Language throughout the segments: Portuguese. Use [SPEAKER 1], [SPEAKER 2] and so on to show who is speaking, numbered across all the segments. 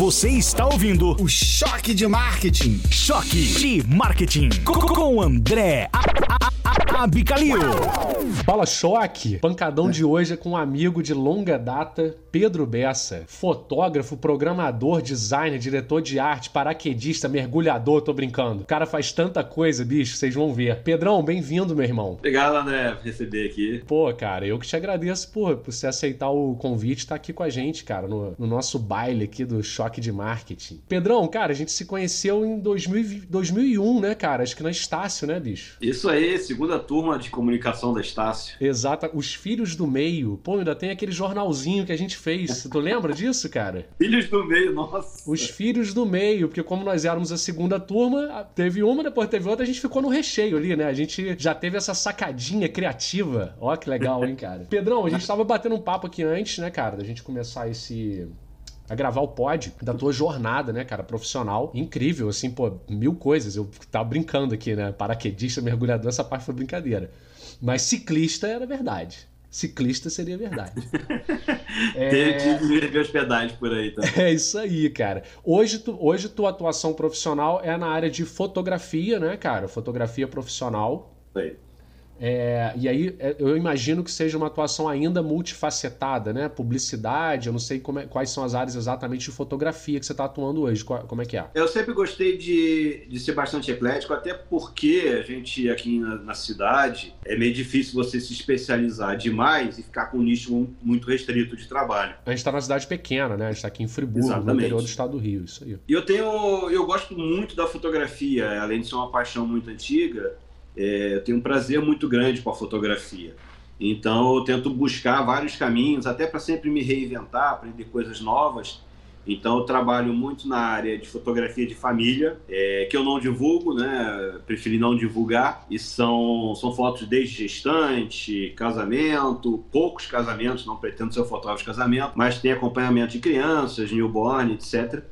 [SPEAKER 1] Você está ouvindo
[SPEAKER 2] o Choque de Marketing.
[SPEAKER 1] Choque de Marketing com André Abicalil.
[SPEAKER 3] Fala Choque! Pancadão de hoje é com um amigo de longa data, Pedro Bessa. Fotógrafo, programador, designer, diretor de arte, paraquedista, mergulhador, tô brincando. O cara faz tanta coisa, bicho, vocês vão ver. Pedrão, bem-vindo, meu irmão.
[SPEAKER 4] Obrigado, André, por receber aqui.
[SPEAKER 3] Pô, cara, eu que te agradeço por, por você aceitar o convite e estar aqui com a gente, cara, no, no nosso baile aqui do Choque de Marketing. Pedrão, cara, a gente se conheceu em 2000, 2001, né, cara? Acho que na Estácio, né, bicho?
[SPEAKER 4] Isso aí, segunda turma de comunicação da Estácio.
[SPEAKER 3] Exato. Os Filhos do Meio. Pô, ainda tem aquele jornalzinho que a gente fez. Tu lembra disso, cara?
[SPEAKER 4] Filhos do Meio, nossa.
[SPEAKER 3] Os Filhos do Meio, porque como nós éramos a segunda turma, teve uma, depois teve outra, a gente ficou no recheio ali, né? A gente já teve essa sacadinha criativa. Ó, que legal, hein, cara? Pedrão, a gente tava batendo um papo aqui antes, né, cara, da gente começar esse a gravar o pod da tua jornada, né, cara, profissional. Incrível, assim, pô, mil coisas. Eu tava brincando aqui, né? Paraquedista, mergulhador, essa parte foi brincadeira. Mas ciclista era verdade. Ciclista seria verdade.
[SPEAKER 4] é... Tem que hospedagem por aí também.
[SPEAKER 3] É isso aí, cara. Hoje, tu, hoje tua atuação profissional é na área de fotografia, né, cara? Fotografia profissional.
[SPEAKER 4] Sei.
[SPEAKER 3] É, e aí é, eu imagino que seja uma atuação ainda multifacetada, né? Publicidade, eu não sei é, quais são as áreas exatamente de fotografia que você está atuando hoje. Como é que é?
[SPEAKER 4] Eu sempre gostei de, de ser bastante eclético, até porque a gente aqui na, na, cidade é meio difícil você se especializar demais e ficar com um nicho muito restrito de trabalho.
[SPEAKER 3] A gente está numa cidade pequena, né? A gente está aqui em Friburgo, Exatamente. no interior do estado do Rio, isso aí.
[SPEAKER 4] E eu tenho, eu gosto muito da fotografia, além de ser uma paixão muito antiga é, eu tenho um prazer muito grande com a fotografia. Então eu tento buscar vários caminhos, até para sempre me reinventar, aprender coisas novas. Então eu trabalho muito na área de fotografia de família, é, que eu não divulgo, né? Preferi não divulgar. E são, são fotos desde gestante, casamento, poucos casamentos, não pretendo ser fotógrafo de casamento, mas tem acompanhamento de crianças, newborn, etc.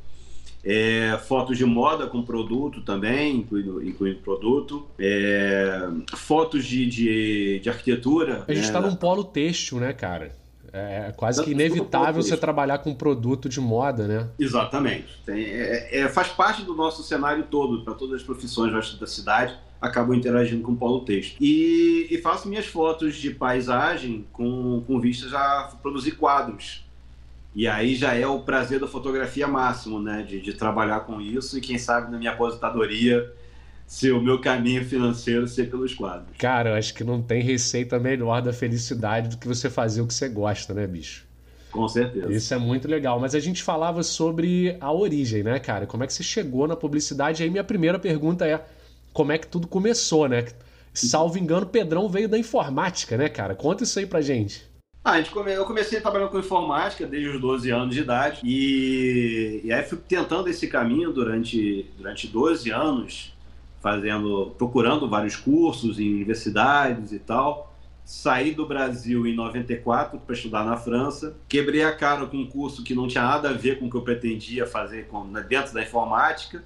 [SPEAKER 4] É, fotos de moda com produto também, incluindo, incluindo produto. É, fotos de, de, de, arquitetura.
[SPEAKER 3] A gente está né? num polo têxtil, né, cara? É quase que inevitável você trabalhar com produto de moda, né?
[SPEAKER 4] Exatamente. Tem, é, é, faz parte do nosso cenário todo, para todas as profissões da cidade acabam interagindo com o polo texto. E, e, faço minhas fotos de paisagem com, com vistas a produzir quadros. E aí já é o prazer da fotografia máximo, né? De, de trabalhar com isso e quem sabe na minha aposentadoria ser o meu caminho financeiro ser pelos quadros.
[SPEAKER 3] Cara, eu acho que não tem receita melhor da felicidade do que você fazer o que você gosta, né, bicho?
[SPEAKER 4] Com certeza.
[SPEAKER 3] Isso é muito legal. Mas a gente falava sobre a origem, né, cara? Como é que você chegou na publicidade? Aí minha primeira pergunta é: como é que tudo começou, né? Salvo engano, Pedrão veio da informática, né, cara? Conta isso aí pra gente.
[SPEAKER 4] Ah, come... eu comecei trabalhando com informática desde os 12 anos de idade e, e aí fui tentando esse caminho durante, durante 12 anos, fazendo, procurando vários cursos em universidades e tal. Saí do Brasil em 94 para estudar na França. Quebrei a cara com um curso que não tinha nada a ver com o que eu pretendia fazer com, dentro da informática.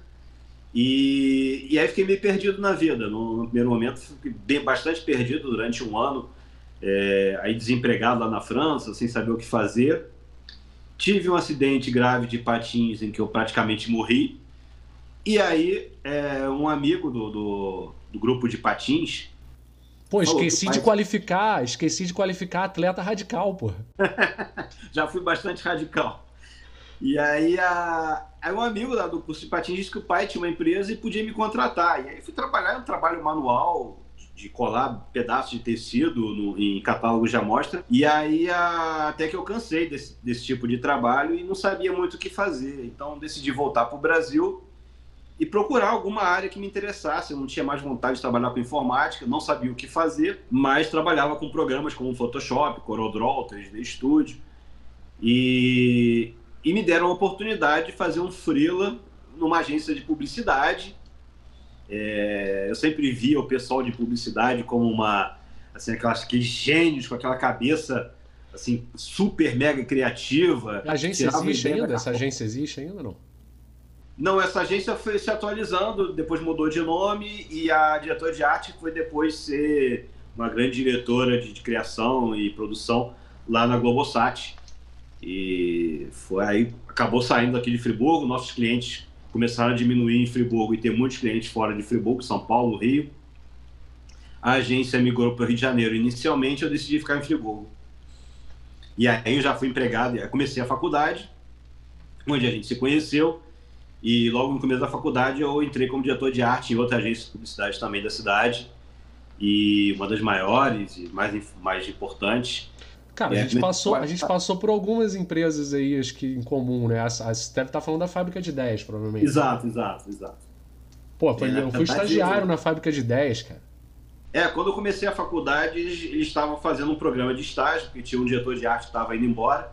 [SPEAKER 4] E, e aí fiquei meio perdido na vida. No, no primeiro momento, fiquei bastante perdido durante um ano é, aí desempregado lá na França, sem saber o que fazer. Tive um acidente grave de patins em que eu praticamente morri. E aí, é, um amigo do, do, do, grupo de patins.
[SPEAKER 3] Pô, esqueci de qualificar, esqueci de qualificar atleta radical, pô.
[SPEAKER 4] Já fui bastante radical. E aí, a, aí um amigo lá do curso de patins disse que o pai tinha uma empresa e podia me contratar. E aí fui trabalhar, um trabalho manual, de colar pedaços de tecido no, em catálogos de amostra. E aí a, até que eu cansei desse, desse tipo de trabalho e não sabia muito o que fazer. Então decidi voltar para o Brasil e procurar alguma área que me interessasse. Eu não tinha mais vontade de trabalhar com informática, não sabia o que fazer, mas trabalhava com programas como Photoshop, CorelDRAW, 3D Studio. E, e me deram a oportunidade de fazer um freela numa agência de publicidade é, eu sempre via o pessoal de publicidade como uma, assim, aquelas, aqueles gênios com aquela cabeça assim super mega criativa.
[SPEAKER 3] A agência existe ainda? Essa agência existe ainda não?
[SPEAKER 4] Não, essa agência foi se atualizando, depois mudou de nome e a diretora de arte foi depois ser uma grande diretora de, de criação e produção lá na Globosat. E foi aí, acabou saindo aqui de Friburgo, nossos clientes começaram a diminuir em Friburgo e ter muitos clientes fora de Friburgo, São Paulo, Rio. A agência migrou para o Rio de Janeiro. Inicialmente eu decidi ficar em Friburgo. E aí eu já fui empregado, comecei a faculdade, onde a gente se conheceu. E logo no começo da faculdade eu entrei como diretor de arte em outra agência de publicidade também da cidade. E uma das maiores e mais, mais importantes.
[SPEAKER 3] Cara, a, é, gente passou, a gente passou por algumas empresas aí, acho que em comum, né? Você deve estar falando da fábrica de ideias, provavelmente.
[SPEAKER 4] Exato, exato, exato.
[SPEAKER 3] Pô, foi, é, eu fui estagiário na fábrica de ideias, cara.
[SPEAKER 4] É, quando eu comecei a faculdade, eles, eles estavam fazendo um programa de estágio, porque tinha um diretor de arte que estava indo embora.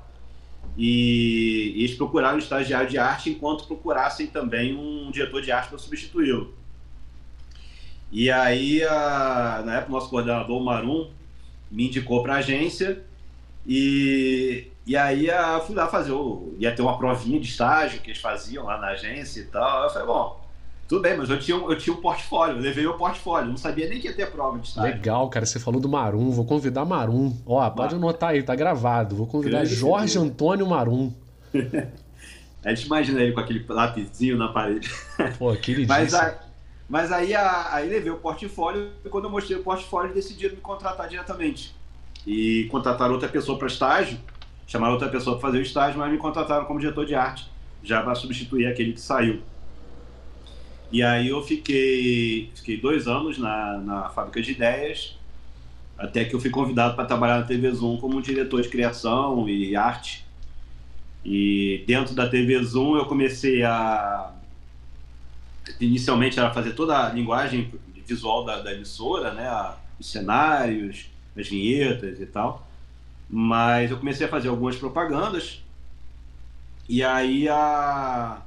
[SPEAKER 4] E, e eles procuraram um estagiário de arte enquanto procurassem também um diretor de arte para substituí-lo. E aí, a, na época, o nosso coordenador, o Marum, me indicou para a agência e, e aí eu fui lá fazer, o, ia ter uma provinha de estágio que eles faziam lá na agência e tal. Eu falei, bom, tudo bem, mas eu tinha, eu tinha um portfólio, eu levei o portfólio, não sabia nem que ia ter prova de estágio.
[SPEAKER 3] Legal, cara, você falou do Marum, vou convidar Marum. Ó, pode anotar aí, tá gravado. Vou convidar Jorge Antônio Marum.
[SPEAKER 4] a gente imagina ele com aquele lapisinho na parede.
[SPEAKER 3] Pô, aquele
[SPEAKER 4] mas, a, mas aí, a, aí levei o portfólio e quando eu mostrei o portfólio, decidiram me contratar diretamente e contrataram outra pessoa para estágio, chamaram outra pessoa para fazer o estágio, mas me contrataram como diretor de arte, já para substituir aquele que saiu. E aí eu fiquei, fiquei dois anos na, na fábrica de ideias, até que eu fui convidado para trabalhar na TV Zoom como diretor de criação e arte. E dentro da TV Zoom eu comecei a. Inicialmente era fazer toda a linguagem visual da, da emissora, né? os cenários, as vinhetas e tal. Mas eu comecei a fazer algumas propagandas. E aí, a,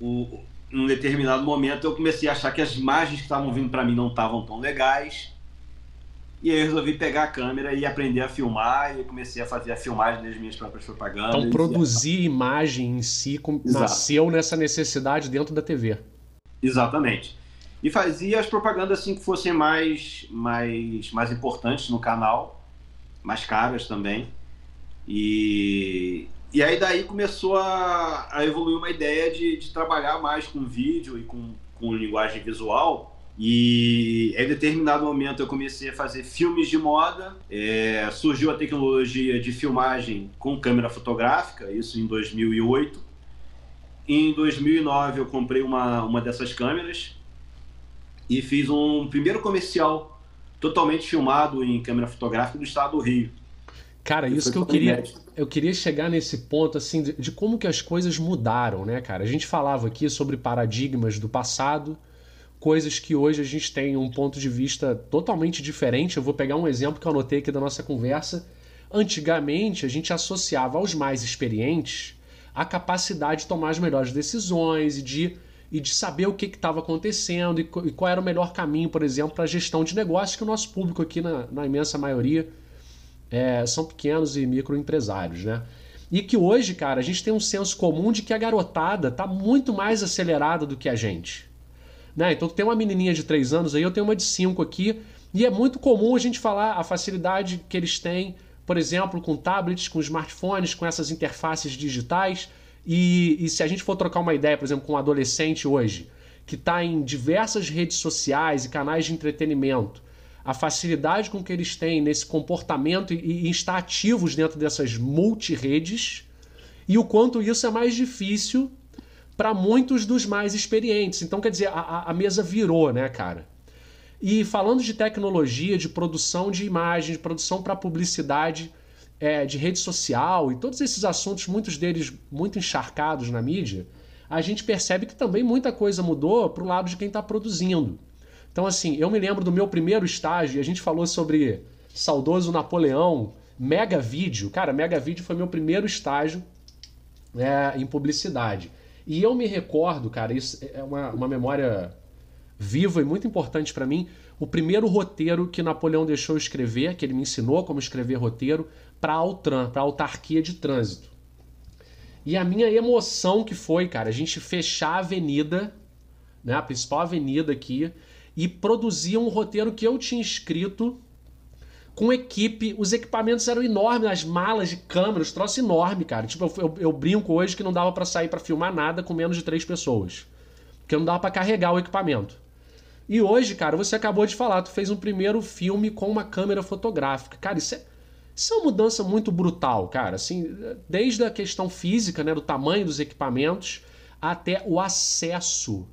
[SPEAKER 4] o, num determinado momento, eu comecei a achar que as imagens que estavam vindo para mim não estavam tão legais. E aí eu resolvi pegar a câmera e aprender a filmar e comecei a fazer a filmagem das minhas próprias propagandas.
[SPEAKER 3] Então produzir imagem em si nasceu nessa necessidade dentro da TV.
[SPEAKER 4] Exatamente e fazia as propagandas assim que fossem mais, mais, mais importantes no canal, mais caras também. E, e aí daí começou a, a evoluir uma ideia de, de trabalhar mais com vídeo e com, com linguagem visual. E em determinado momento eu comecei a fazer filmes de moda. É, surgiu a tecnologia de filmagem com câmera fotográfica, isso em 2008. Em 2009 eu comprei uma, uma dessas câmeras e fiz um primeiro comercial totalmente filmado em câmera fotográfica do estado do Rio.
[SPEAKER 3] Cara, isso que eu queria, eu queria chegar nesse ponto assim de, de, como que as coisas mudaram, né, cara? A gente falava aqui sobre paradigmas do passado, coisas que hoje a gente tem um ponto de vista totalmente diferente. Eu vou pegar um exemplo que eu anotei aqui da nossa conversa. Antigamente, a gente associava aos mais experientes a capacidade de tomar as melhores decisões e de e de saber o que estava acontecendo e, e, qual era o melhor caminho, por exemplo, para a gestão de negócios, que o nosso público aqui, na, na imensa maioria, é, são pequenos e microempresários, né? E que hoje, cara, a gente tem um senso comum de que a garotada está muito mais acelerada do que a gente. Né? Então tem uma menininha de 3 anos aí, eu tenho uma de 5 aqui, e é muito comum a gente falar a facilidade que eles têm, por exemplo, com tablets, com smartphones, com essas interfaces digitais, e, e se a gente for trocar uma ideia, por exemplo, com um adolescente hoje, que está em diversas redes sociais e canais de entretenimento, a facilidade com que eles têm nesse comportamento e, e estar ativos dentro dessas multiredes, e o quanto isso é mais difícil para muitos dos mais experientes. Então, quer dizer, a, a mesa virou, né, cara? E falando de tecnologia, de produção de imagem, de produção para publicidade, é, de rede social e todos esses assuntos, muitos deles muito encharcados na mídia, a gente percebe que também muita coisa mudou para o lado de quem está produzindo. Então, assim, eu me lembro do meu primeiro estágio, e a gente falou sobre saudoso Napoleão, Mega Vídeo. Cara, Mega Vídeo foi meu primeiro estágio é, em publicidade. E eu me recordo, cara, isso é uma, uma memória viva e muito importante para mim. O primeiro roteiro que Napoleão deixou escrever, que ele me ensinou como escrever roteiro, para Altran, para a autarquia de trânsito. E a minha emoção que foi, cara, a gente fechar a avenida, né, a principal avenida aqui, e produzir um roteiro que eu tinha escrito com equipe, os equipamentos eram enormes, as malas de câmera, os troços enormes, cara. Tipo, eu, eu, eu brinco hoje que não dava para sair para filmar nada com menos de três pessoas. Porque não dava para carregar o equipamento. E hoje, cara, você acabou de falar, tu fez um primeiro filme com uma câmera fotográfica. Cara, isso é, isso é uma mudança muito brutal, cara. Assim, desde a questão física, né, do tamanho dos equipamentos, até o acesso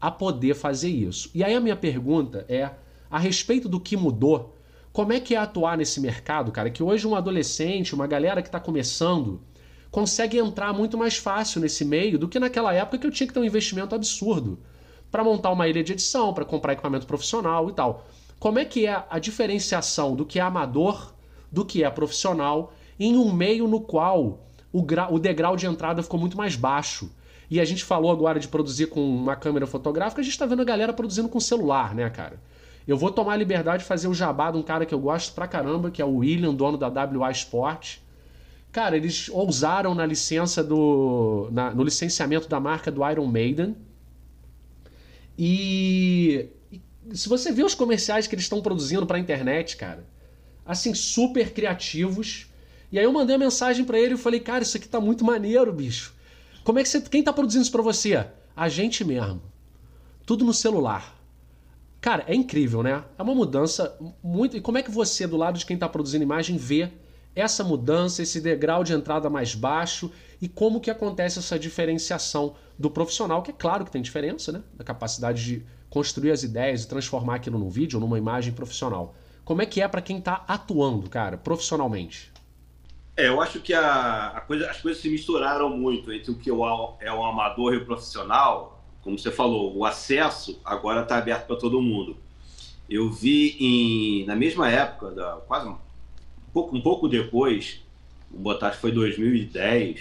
[SPEAKER 3] a poder fazer isso. E aí a minha pergunta é, a respeito do que mudou, como é que é atuar nesse mercado, cara? Que hoje um adolescente, uma galera que está começando, consegue entrar muito mais fácil nesse meio do que naquela época que eu tinha que ter um investimento absurdo para montar uma ilha de edição, para comprar equipamento profissional e tal. Como é que é a diferenciação do que é amador do que é profissional em um meio no qual o, o degrau de entrada ficou muito mais baixo? E a gente falou agora de produzir com uma câmera fotográfica, a gente está vendo a galera produzindo com celular, né, cara? Eu vou tomar a liberdade de fazer o jabá de um cara que eu gosto pra caramba, que é o William, dono da WA Sport. Cara, eles ousaram na licença do. Na, no licenciamento da marca do Iron Maiden. E, se você vê os comerciais que eles estão produzindo pra internet, cara, assim, super criativos. E aí eu mandei a mensagem para ele e falei, cara, isso aqui tá muito maneiro, bicho. Como é que você. Quem tá produzindo isso pra você? A gente mesmo. Tudo no celular. Cara, é incrível, né? É uma mudança muito. E como é que você, do lado de quem tá produzindo imagem, vê essa mudança, esse degrau de entrada mais baixo e como que acontece essa diferenciação do profissional, que é claro que tem diferença, né? Da capacidade de construir as ideias e transformar aquilo num vídeo ou numa imagem profissional. Como é que é para quem tá atuando, cara, profissionalmente?
[SPEAKER 4] É, eu acho que a, a coisa, as coisas se misturaram muito entre o que é o amador e o profissional. Como você falou, o acesso agora está aberto para todo mundo. Eu vi em, na mesma época, da, quase um pouco, um pouco depois, vamos botar que foi 2010,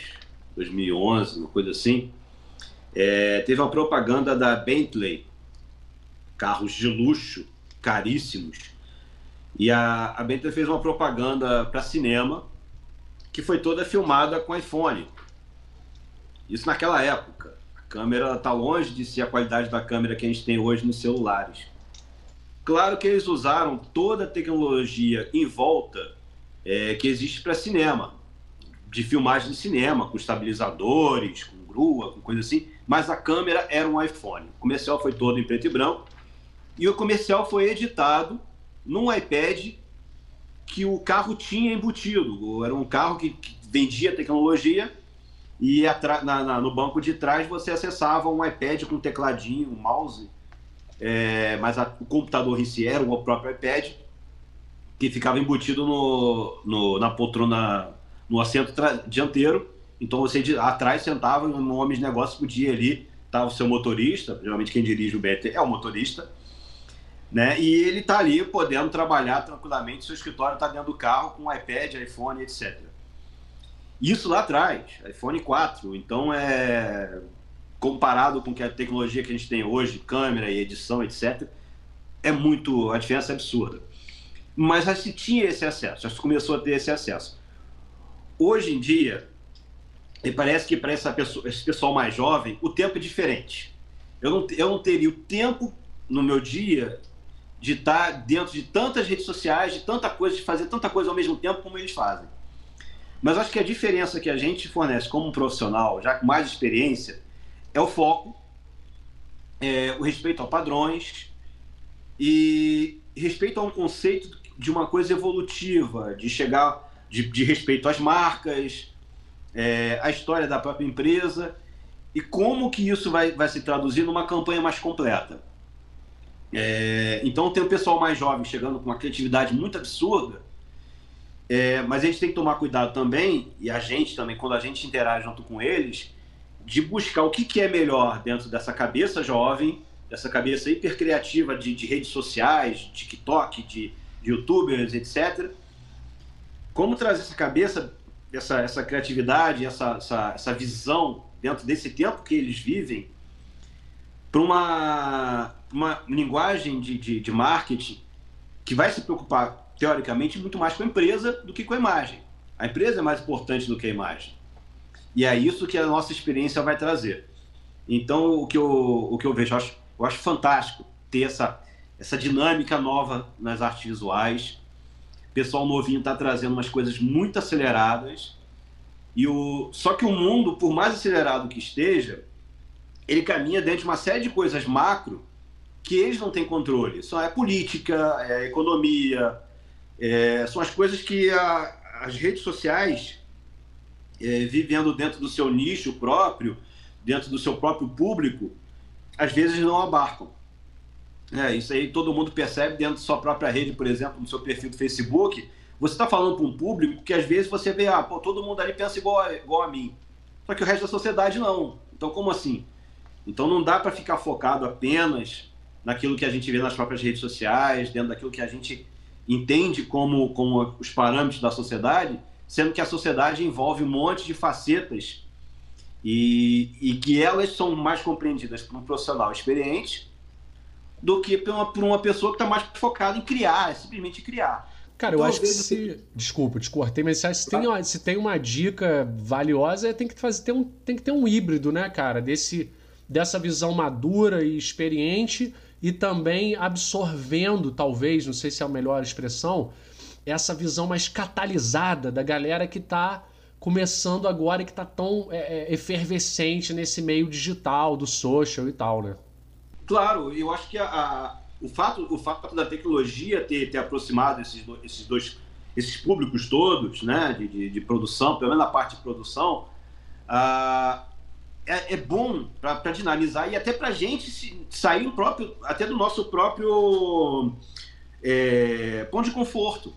[SPEAKER 4] 2011, uma coisa assim, é, teve uma propaganda da Bentley, carros de luxo, caríssimos, e a, a Bentley fez uma propaganda para cinema que foi toda filmada com iPhone. Isso naquela época. A câmera está longe de ser a qualidade da câmera que a gente tem hoje nos celulares. Claro que eles usaram toda a tecnologia em volta é, que existe para cinema, de filmagem de cinema, com estabilizadores, com grua, com coisa assim, mas a câmera era um iPhone. O comercial foi todo em preto e branco e o comercial foi editado num iPad que o carro tinha embutido. Era um carro que, vendia tecnologia e na, na, no banco de trás você acessava um iPad com um tecladinho, um mouse, é, mas a, o computador em si era o próprio iPad que ficava embutido no, no na poltrona, no assento dianteiro. Então você de, atrás sentava no homem de negócio, podia ali, estava o seu motorista, geralmente quem dirige o BT é o motorista, né? E ele está ali podendo trabalhar tranquilamente, seu escritório está dentro do carro com iPad, iPhone, etc. Isso lá atrás, iPhone 4, então é comparado com a tecnologia que a gente tem hoje, câmera e edição, etc, é muito, a diferença é absurda. Mas já se tinha esse acesso, já se começou a ter esse acesso. Hoje em dia, e parece que para essa pessoa, esse pessoal mais jovem, o tempo é diferente. Eu não, eu não teria o tempo no meu dia de estar dentro de tantas redes sociais, de tanta coisa, de fazer tanta coisa ao mesmo tempo como eles fazem. Mas acho que a diferença que a gente fornece como um profissional, já com mais experiência, é o foco, é o respeito a padrões e respeito a um conceito de uma coisa evolutiva, de chegar, de, de respeito às marcas, é, a história da própria empresa e como que isso vai, vai se traduzir numa campanha mais completa. É, então tem o pessoal mais jovem chegando com uma criatividade muito absurda, é, mas a gente tem que tomar cuidado também, e a gente também, quando a gente interage junto com eles, de buscar o que, que é melhor dentro dessa cabeça jovem, dessa cabeça hipercriativa de, de redes sociais, de TikTok, de, de youtubers, etc. Como trazer essa cabeça, essa, essa criatividade, essa, essa, essa visão dentro desse tempo que eles vivem para uma, uma linguagem de, de, de marketing que vai se preocupar, teoricamente, muito mais com a empresa do que com a imagem. A empresa é mais importante do que a imagem. E é isso que a nossa experiência vai trazer. Então, o que eu, o que eu vejo, eu acho, eu acho fantástico ter essa, essa dinâmica nova nas artes visuais. pessoal novinho está trazendo umas coisas muito aceleradas. E o... Só que o mundo, por mais acelerado que esteja, ele caminha dentro de uma série de coisas macro que eles não têm controle. Só é política, é economia, é... são as coisas que a... as redes sociais, é... vivendo dentro do seu nicho próprio, dentro do seu próprio público, às vezes não abarcam. É, isso aí todo mundo percebe dentro da sua própria rede, por exemplo, no seu perfil do Facebook. Você está falando para um público que às vezes você vê, ah, pô, todo mundo ali pensa igual a, igual a mim. Só que o resto da sociedade não. Então, como assim? Então, não dá para ficar focado apenas naquilo que a gente vê nas próprias redes sociais, dentro daquilo que a gente entende como, como os parâmetros da sociedade, sendo que a sociedade envolve um monte de facetas e, e que elas são mais compreendidas por um profissional experiente do que por uma, por uma pessoa que está mais focada em criar, é simplesmente criar.
[SPEAKER 3] Cara, eu acho que se. Desculpa, te cortei, mas se tem, uma, se tem uma dica valiosa, tem que, fazer, tem, um, tem que ter um híbrido, né, cara? Desse, dessa visão madura e experiente e também absorvendo, talvez, não sei se é a melhor expressão, essa visão mais catalisada da galera que está começando agora e que está tão é, é, efervescente nesse meio digital, do social e tal, né?
[SPEAKER 4] Claro, eu acho que a, a, o, fato, o fato da tecnologia ter, ter aproximado esses, do, esses dois esses públicos todos, né, de, de, de, produção, pelo menos na parte de produção, uh, é, é, bom para dinamizar e até para a gente se, sair próprio, até do nosso próprio é, ponto de conforto.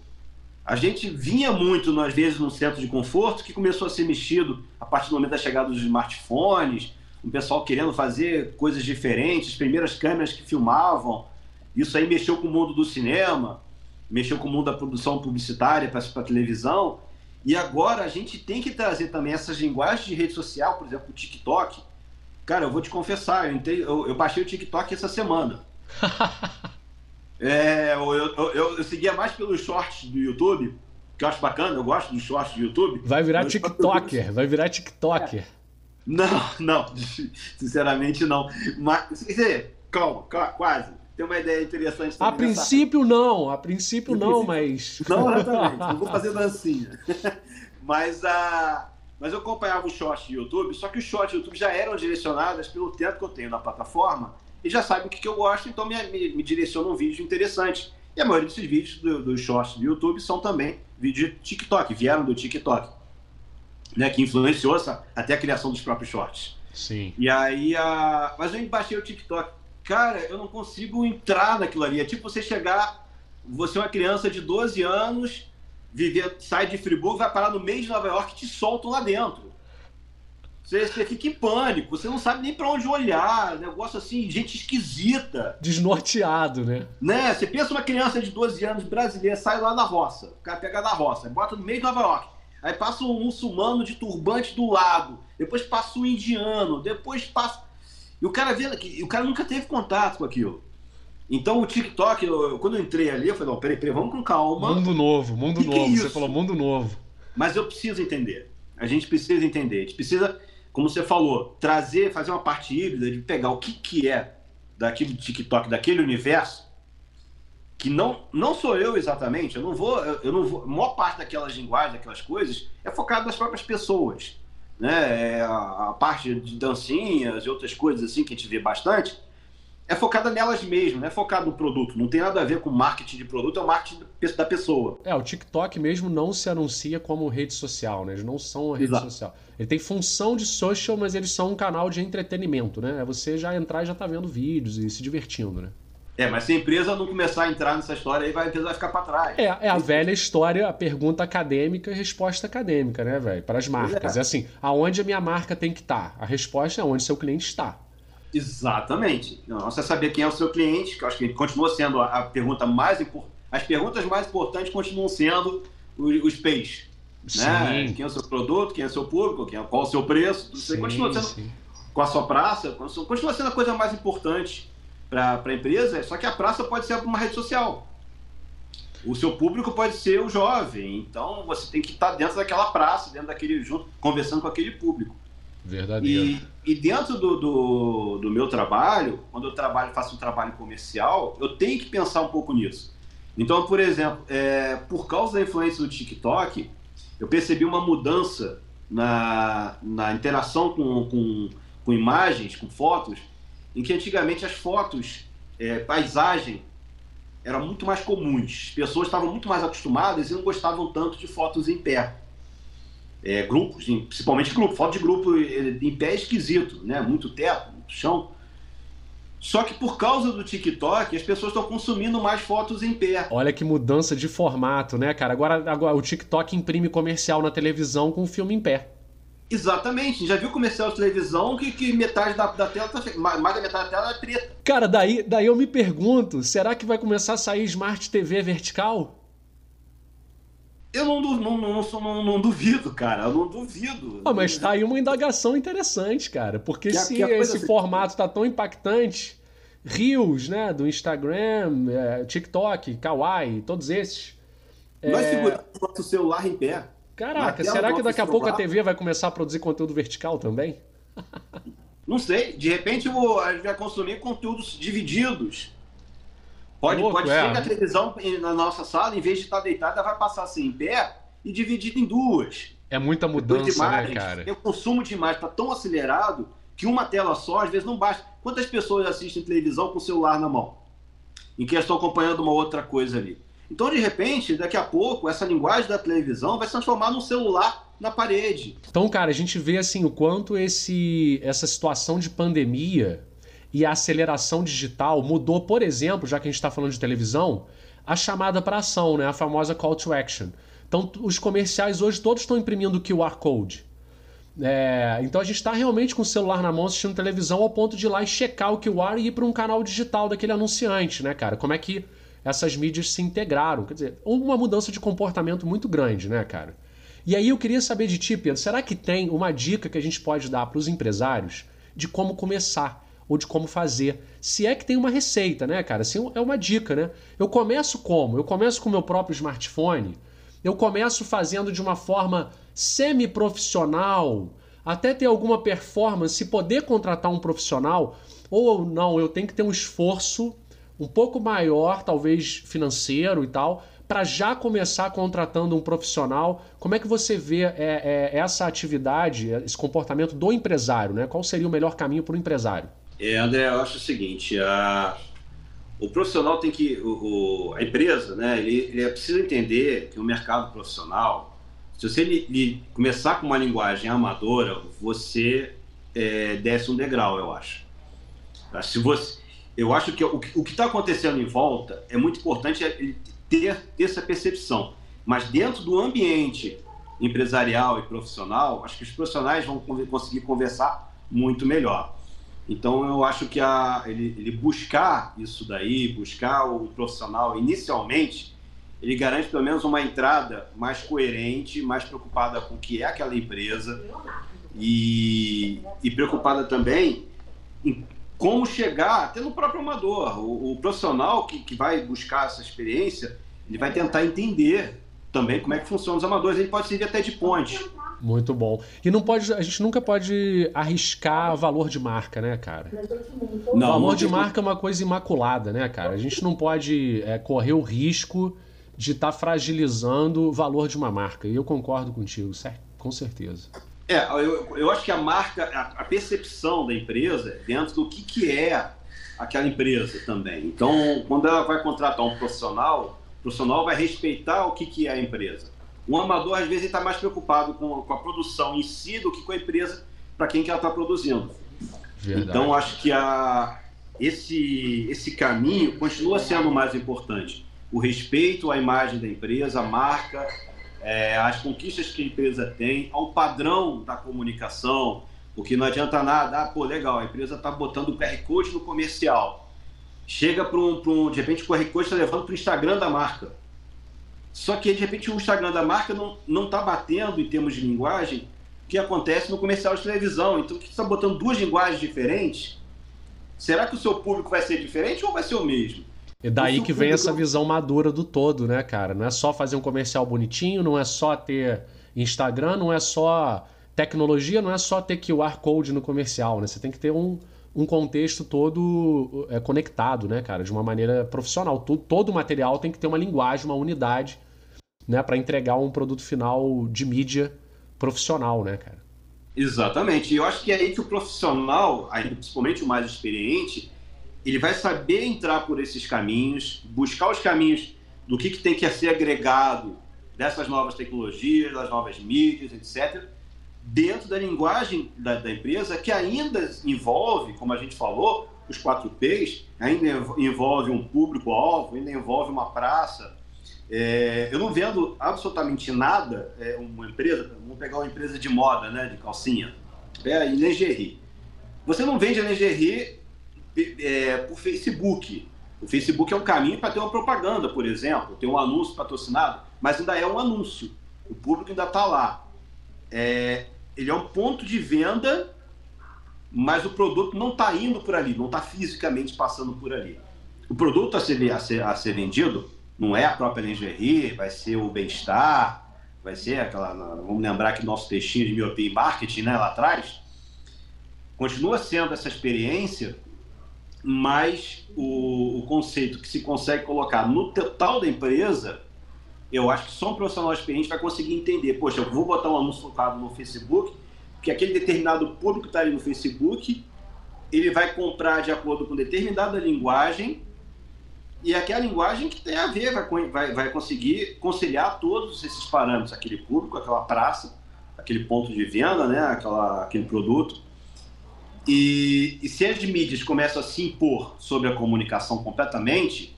[SPEAKER 4] A gente vinha muito, às vezes, num centro de conforto que começou a ser mexido a partir do momento da chegada dos smartphones, um pessoal querendo fazer coisas diferentes, as primeiras câmeras que filmavam. Isso aí mexeu com o mundo do cinema, mexeu com o mundo da produção publicitária para a televisão. E agora a gente tem que trazer também essas linguagens de rede social, por exemplo, o TikTok. Cara, eu vou te confessar, eu, entrei, eu, eu baixei o TikTok essa semana. É, eu, eu, eu, eu, seguia mais pelos shorts do YouTube, que eu acho bacana, eu gosto dos shorts do YouTube.
[SPEAKER 3] Vai virar TikToker, vai virar TikToker. É.
[SPEAKER 4] Não, não, sinceramente não. Mas, quer dizer, calma, quase. Tem uma ideia interessante
[SPEAKER 3] A princípio não, a princípio não, mas.
[SPEAKER 4] Não, exatamente, não vou fazer dancinha. mas, a, mas eu acompanhava os shorts do YouTube, só que os shorts do YouTube já eram direcionados pelo tempo que eu tenho na plataforma e já sabe o que, que eu gosto, então me, me, me direciona um vídeo interessante. E a maioria desses vídeos dos do shorts do YouTube são também vídeos de TikTok, vieram do TikTok, né, que influenciou essa, até a criação dos próprios shorts.
[SPEAKER 3] Sim.
[SPEAKER 4] E aí, a... mas eu baixei o TikTok. Cara, eu não consigo entrar naquilo ali. É tipo você chegar, você é uma criança de 12 anos, viver, sai de Friburgo, vai parar no meio de Nova York e te soltam lá dentro. Você, você fica em pânico, você não sabe nem para onde olhar, negócio assim, gente esquisita.
[SPEAKER 3] Desnorteado, né?
[SPEAKER 4] Né? Você pensa uma criança de 12 anos brasileira, sai lá da roça, o cara pega da roça, bota no meio de Nova York. Aí passa um muçulmano de turbante do lado, depois passa um indiano, depois passa. E o cara vê que o cara nunca teve contato com aquilo. Então o TikTok, eu, quando eu entrei ali, eu falei, não, peraí, peraí, vamos com calma.
[SPEAKER 3] Mundo novo, mundo que novo. Que é você falou mundo novo.
[SPEAKER 4] Mas eu preciso entender. A gente precisa entender. A gente precisa como você falou, trazer, fazer uma parte híbrida de pegar o que, que é daquele TikTok, daquele universo, que não, não sou eu exatamente, eu não vou, eu não vou, a maior parte daquelas linguagens, daquelas coisas, é focado nas próprias pessoas, né, é a, a, parte de dancinhas e outras coisas assim que a gente vê bastante, é focada nelas mesmas, não é focado no produto. Não tem nada a ver com marketing de produto, é o marketing da pessoa.
[SPEAKER 3] É, o TikTok mesmo não se anuncia como rede social, né? Eles não são uma rede Exato. social. Ele tem função de social, mas eles são um canal de entretenimento, né? É você já entrar e já tá vendo vídeos e se divertindo, né?
[SPEAKER 4] É, mas se a empresa não começar a entrar nessa história aí, vai, a empresa vai ficar para trás.
[SPEAKER 3] É, é a velha história, a pergunta acadêmica e resposta acadêmica, né, velho? Para as marcas. É. é. assim, aonde a minha marca tem que estar? Tá? A resposta é onde seu cliente está.
[SPEAKER 4] Exatamente. Não, você saber quem é o seu cliente, que eu acho que continua sendo a, pergunta mais importante. As perguntas mais importantes continuam sendo os, os P's. Né? Quem é o seu produto, quem é o seu público, quem é, qual é o seu preço. Você sim, continua sendo sim. com a sua praça, continua sendo a coisa mais importante para a empresa, só que a praça pode ser uma rede social. O seu público pode ser o jovem, então você tem que estar dentro daquela praça, dentro daquele junto, conversando com aquele público.
[SPEAKER 3] Verdadeiro.
[SPEAKER 4] E, e dentro do, do, do, meu trabalho, quando eu trabalho, faço um trabalho comercial, eu tenho que pensar um pouco nisso. Então, por exemplo, é, por causa da influência do TikTok, eu percebi uma mudança na, na interação com, com, com imagens, com fotos, em que antigamente as fotos, é, paisagem, eram muito mais comuns. As pessoas estavam muito mais acostumadas e não gostavam tanto de fotos em pé. É, grupos, principalmente grupo, foto de grupo em pé é esquisito, né? Muito teto, muito chão. Só que por causa do TikTok, as pessoas estão consumindo mais fotos em pé.
[SPEAKER 3] Olha que mudança de formato, né, cara? Agora, agora o TikTok imprime comercial na televisão com filme em pé.
[SPEAKER 4] Exatamente. Já viu comercial de televisão que, que metade da, da tela tá mais da metade da tela é preta.
[SPEAKER 3] Cara, daí, daí eu me pergunto, será que vai começar a sair Smart TV vertical?
[SPEAKER 4] Eu não, não, não, não, duvido, cara. Eu não duvido.
[SPEAKER 3] Ah, mas tá aí uma indagação interessante, cara. Porque que se esse formato tá tão impactante, Reels, né, do Instagram, é, TikTok, Kawaii, todos esses.
[SPEAKER 4] Nós é... seguramos o nosso celular em pé.
[SPEAKER 3] Caraca, será que daqui a pouco a TV vai começar a produzir conteúdo vertical também?
[SPEAKER 4] Não sei. De repente a gente vai consumir conteúdos divididos. Pode, louco, pode é. ser que a televisão na nossa sala, em vez de estar deitada, vai passar assim em pé e dividida em duas.
[SPEAKER 3] É muita mudança, imagens, né, cara?
[SPEAKER 4] O consumo de imagem está tão acelerado que uma tela só, às vezes, não basta. Quantas pessoas assistem televisão com o celular na mão? Em que estão acompanhando uma outra coisa ali. Então, de repente, daqui a pouco, essa linguagem da televisão vai se transformar num celular na parede.
[SPEAKER 3] Então, cara, a gente vê assim o quanto esse, essa situação de pandemia e a aceleração digital mudou, por exemplo, já que a gente está falando de televisão, a chamada para ação, né? a famosa call to action. Então, os comerciais hoje todos estão imprimindo QR Code. É, então a gente está realmente com o celular na mão assistindo televisão ao ponto de ir lá e checar o QR e ir para um canal digital daquele anunciante, né, cara? Como é que essas mídias se integraram. Quer dizer, uma mudança de comportamento muito grande, né, cara? E aí eu queria saber de ti, Pedro, será que tem uma dica que a gente pode dar para os empresários de como começar ou de como fazer? Se é que tem uma receita, né, cara? Assim, é uma dica, né? Eu começo como? Eu começo com o meu próprio smartphone, eu começo fazendo de uma forma semi-profissional, até ter alguma performance, poder contratar um profissional, ou não, eu tenho que ter um esforço um pouco maior, talvez financeiro e tal, para já começar contratando um profissional. Como é que você vê é, é, essa atividade, esse comportamento do empresário? Né? Qual seria o melhor caminho para o empresário?
[SPEAKER 4] É, André, eu acho o seguinte: a, o profissional tem que. O, o, a empresa, né, ele, ele precisa entender que o mercado profissional, se você li, li, começar com uma linguagem amadora, você é, desce um degrau, eu acho. Se você, eu acho que o, que está acontecendo em volta é muito importante é ter, ter essa percepção. Mas dentro do ambiente empresarial e profissional, acho que os profissionais vão conseguir conversar muito melhor. Então eu acho que a, ele, ele, buscar isso daí, buscar o profissional inicialmente, ele garante pelo menos uma entrada mais coerente, mais preocupada com o que é aquela empresa e, e preocupada também em como chegar até no próprio amador. O, o profissional que, que vai buscar essa experiência, ele vai tentar entender também como é que funcionam os amadores. Ele pode servir até de ponte.
[SPEAKER 3] Muito bom. E não pode, a gente nunca pode arriscar valor de marca, né, cara? Não, valor de marca é uma coisa imaculada, né, cara? A gente não pode é, correr o risco de estar tá fragilizando o valor de uma marca. E eu concordo contigo, certo? com certeza.
[SPEAKER 4] É, eu, eu acho que a marca, a, a percepção da empresa é dentro do que, que é aquela empresa também. Então, quando ela vai contratar um profissional, o profissional vai respeitar o que, que é a empresa. Um amador, às vezes, está mais preocupado com, com, a produção em si do que com a empresa para quem que ela está produzindo. Verdade. Então, acho que a, esse, esse caminho continua sendo o mais importante. O respeito à imagem da empresa, a marca, é, as conquistas que a empresa tem, ao padrão da comunicação, porque não adianta nada, ah, pô, legal, a empresa está botando o QR Code no comercial. Chega para um, um, de repente o QR Code está levando para o Instagram da marca. Só que de repente o Instagram da marca não está batendo em termos de linguagem o que acontece no comercial de televisão. Então, que você está botando duas linguagens diferentes, será que o seu público vai ser diferente ou vai ser o mesmo?
[SPEAKER 3] E daí que vem essa visão madura do todo, né, cara? Não é só fazer um comercial bonitinho, não é só ter Instagram, não é só tecnologia, não é só ter QR Code no comercial, né? Você tem que ter um, um contexto todo é, conectado, né, cara, de uma maneira profissional. Todo, todo material tem que ter uma linguagem, uma unidade, né, para entregar um produto final de mídia profissional, né, cara.
[SPEAKER 4] Exatamente. E eu acho que é aí que o profissional, principalmente o mais experiente, ele vai saber entrar por esses caminhos, buscar os caminhos do que, que tem que ser agregado dessas novas tecnologias, das novas mídias, etc., dentro da linguagem da, da empresa, que ainda envolve, como a gente falou, os quatro P's, ainda envolve um público-alvo, ainda envolve uma praça. É, eu não vendo absolutamente nada, é, uma empresa, vamos pegar uma empresa de moda, né, de calcinha, é a lingerie. Você não vende a lingerie é, por Facebook. O Facebook é um caminho para ter uma propaganda, por exemplo, ter um anúncio patrocinado, mas ainda é um anúncio. O público ainda está lá. É, ele é um ponto de venda, mas o produto não está indo por ali, não está fisicamente passando por ali. O produto a ser, a, ser, a ser vendido não é a própria lingerie, vai ser o bem-estar, vai ser aquela. Vamos lembrar que nosso textinho de miopia e marketing né, lá atrás. Continua sendo essa experiência mas o, o, conceito que se consegue colocar no total da empresa, eu acho que só um profissional experiente vai conseguir entender. Poxa, eu vou botar um anúncio focado no Facebook, porque aquele determinado público que está ali no Facebook, ele vai comprar de acordo com determinada linguagem, e aquela linguagem que tem a ver, vai, vai, vai conseguir conciliar todos esses parâmetros, aquele público, aquela praça, aquele ponto de venda, né, aquela, aquele produto e, e se as mídias começam a se impor sobre a comunicação completamente,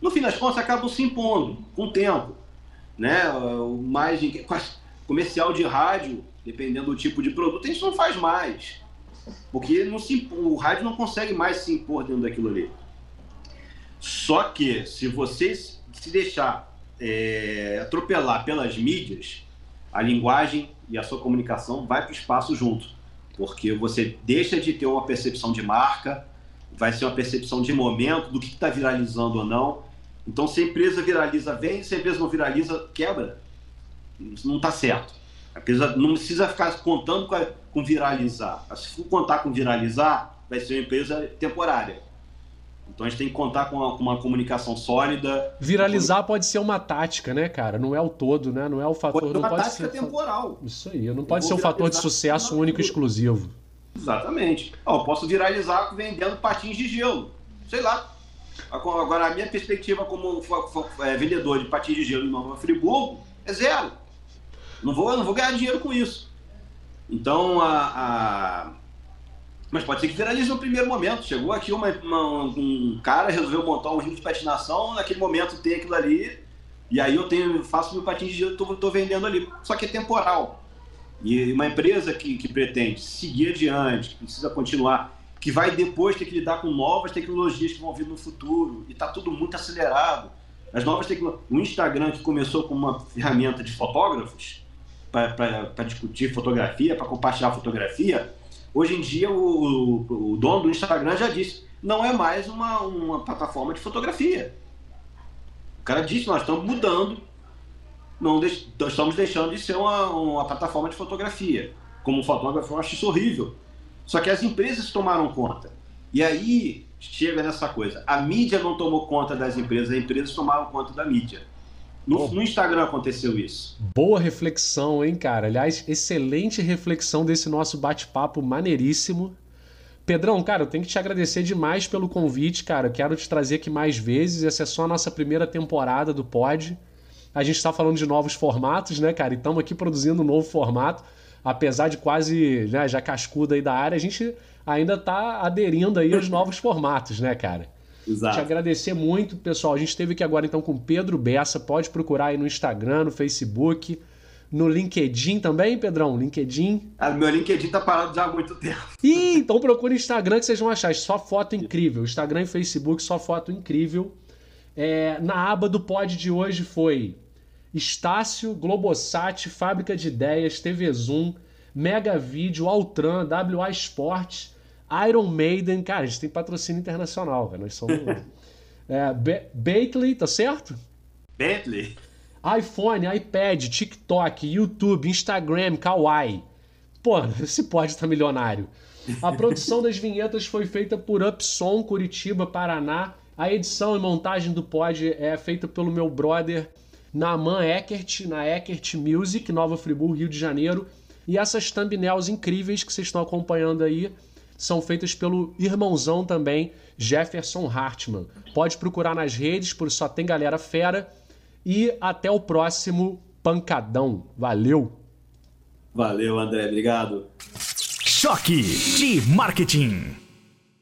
[SPEAKER 4] no fim das contas acabam se impondo com o tempo. Né? O mais comercial de rádio, dependendo do tipo de produto, gente não faz mais. Porque não se, o rádio não consegue mais se impor dentro daquilo ali. Só que se vocês se deixar é, atropelar pelas mídias, a linguagem e a sua comunicação vai para o espaço junto porque você deixa de ter uma percepção de marca, vai ser uma percepção de momento, do que está viralizando ou não. Então, se a empresa viraliza, vem, se a empresa não viraliza, quebra. Isso não está certo. A empresa não precisa ficar contando com, a, com viralizar. Se for contar com viralizar, vai ser uma empresa temporária. Então a gente tem que contar com uma, com uma comunicação sólida.
[SPEAKER 3] Viralizar pode ser uma tática, né, cara? Não é o todo, né? Não é o fator.
[SPEAKER 4] Pode
[SPEAKER 3] ser uma
[SPEAKER 4] não tática
[SPEAKER 3] pode
[SPEAKER 4] ser... temporal.
[SPEAKER 3] Isso aí. Não pode ser um fator de sucesso único e exclusivo.
[SPEAKER 4] Exatamente. Eu posso viralizar vendendo patins de gelo. Sei lá. Agora, a minha perspectiva como é, vendedor de patins de gelo em Nova Friburgo é zero. Não vou, não vou ganhar dinheiro com isso. Então, a, a mas pode ser que viralize no primeiro momento. Chegou aqui uma, uma, um cara, resolveu montar um rio de patinação, naquele momento tem aquilo ali, e aí eu tenho, faço meu patins de gelo, estou tô vendendo ali. Só que é temporal. E uma empresa que, que pretende seguir adiante, que precisa continuar, que vai depois ter que lidar com novas tecnologias que vão vir no futuro, e está tudo muito acelerado. As novas tecnologias. O Instagram, que começou com uma ferramenta de fotógrafos, para discutir fotografia, para compartilhar fotografia, Hoje em dia, o, o, dono do Instagram já disse, não é mais uma, uma plataforma de fotografia. O cara disse, nós estamos mudando, não estamos deixando de ser uma, uma plataforma de fotografia. Como fotógrafo, eu acho isso horrível. Só que as empresas tomaram conta. E aí chega nessa coisa. A mídia não tomou conta das empresas, as empresas tomaram conta da mídia. No, no, Instagram aconteceu isso.
[SPEAKER 3] Boa reflexão, hein, cara? Aliás, excelente reflexão desse nosso bate-papo maneiríssimo. Pedrão, cara, eu tenho que te agradecer demais pelo convite, cara. Eu quero te trazer aqui mais vezes. Essa é só a nossa primeira temporada do Pod. A gente está falando de novos formatos, né, cara? E estamos aqui produzindo um novo formato. Apesar de quase né, já cascudo aí da área, a gente ainda está aderindo aí aos novos formatos, né, cara? Exato. Te agradecer muito, pessoal. A gente esteve aqui agora então com Pedro Bessa. Pode procurar aí no Instagram, no Facebook, no LinkedIn também, Pedrão? LinkedIn?
[SPEAKER 4] Ah, meu LinkedIn tá parado já há muito tempo.
[SPEAKER 3] Ih, então procure Instagram que vocês vão achar. Só foto incrível. Instagram e Facebook, só foto incrível. É, na aba do pod de hoje foi Estácio, Globosat, Fábrica de Ideias, TV Zoom, Mega Vídeo, Altran, WA Esportes Iron Maiden, cara, a gente tem patrocínio internacional, cara. Nós somos. é, Bentley, tá certo?
[SPEAKER 4] Bentley.
[SPEAKER 3] iPhone, iPad, TikTok, YouTube, Instagram, Kawaii. Pô, se pode estar tá milionário. A produção das vinhetas foi feita por Upson, Curitiba, Paraná. A edição e montagem do pod é feita pelo meu brother Naman Eckert, na Eckert Music, Nova Friburgo, Rio de Janeiro. E essas thumbnails incríveis que vocês estão acompanhando aí são feitas pelo irmãozão também, Jefferson Hartman. Pode procurar nas redes, por Só Tem Galera Fera. E até o próximo Pancadão. Valeu!
[SPEAKER 4] Valeu, André. Obrigado.
[SPEAKER 1] Choque de Marketing.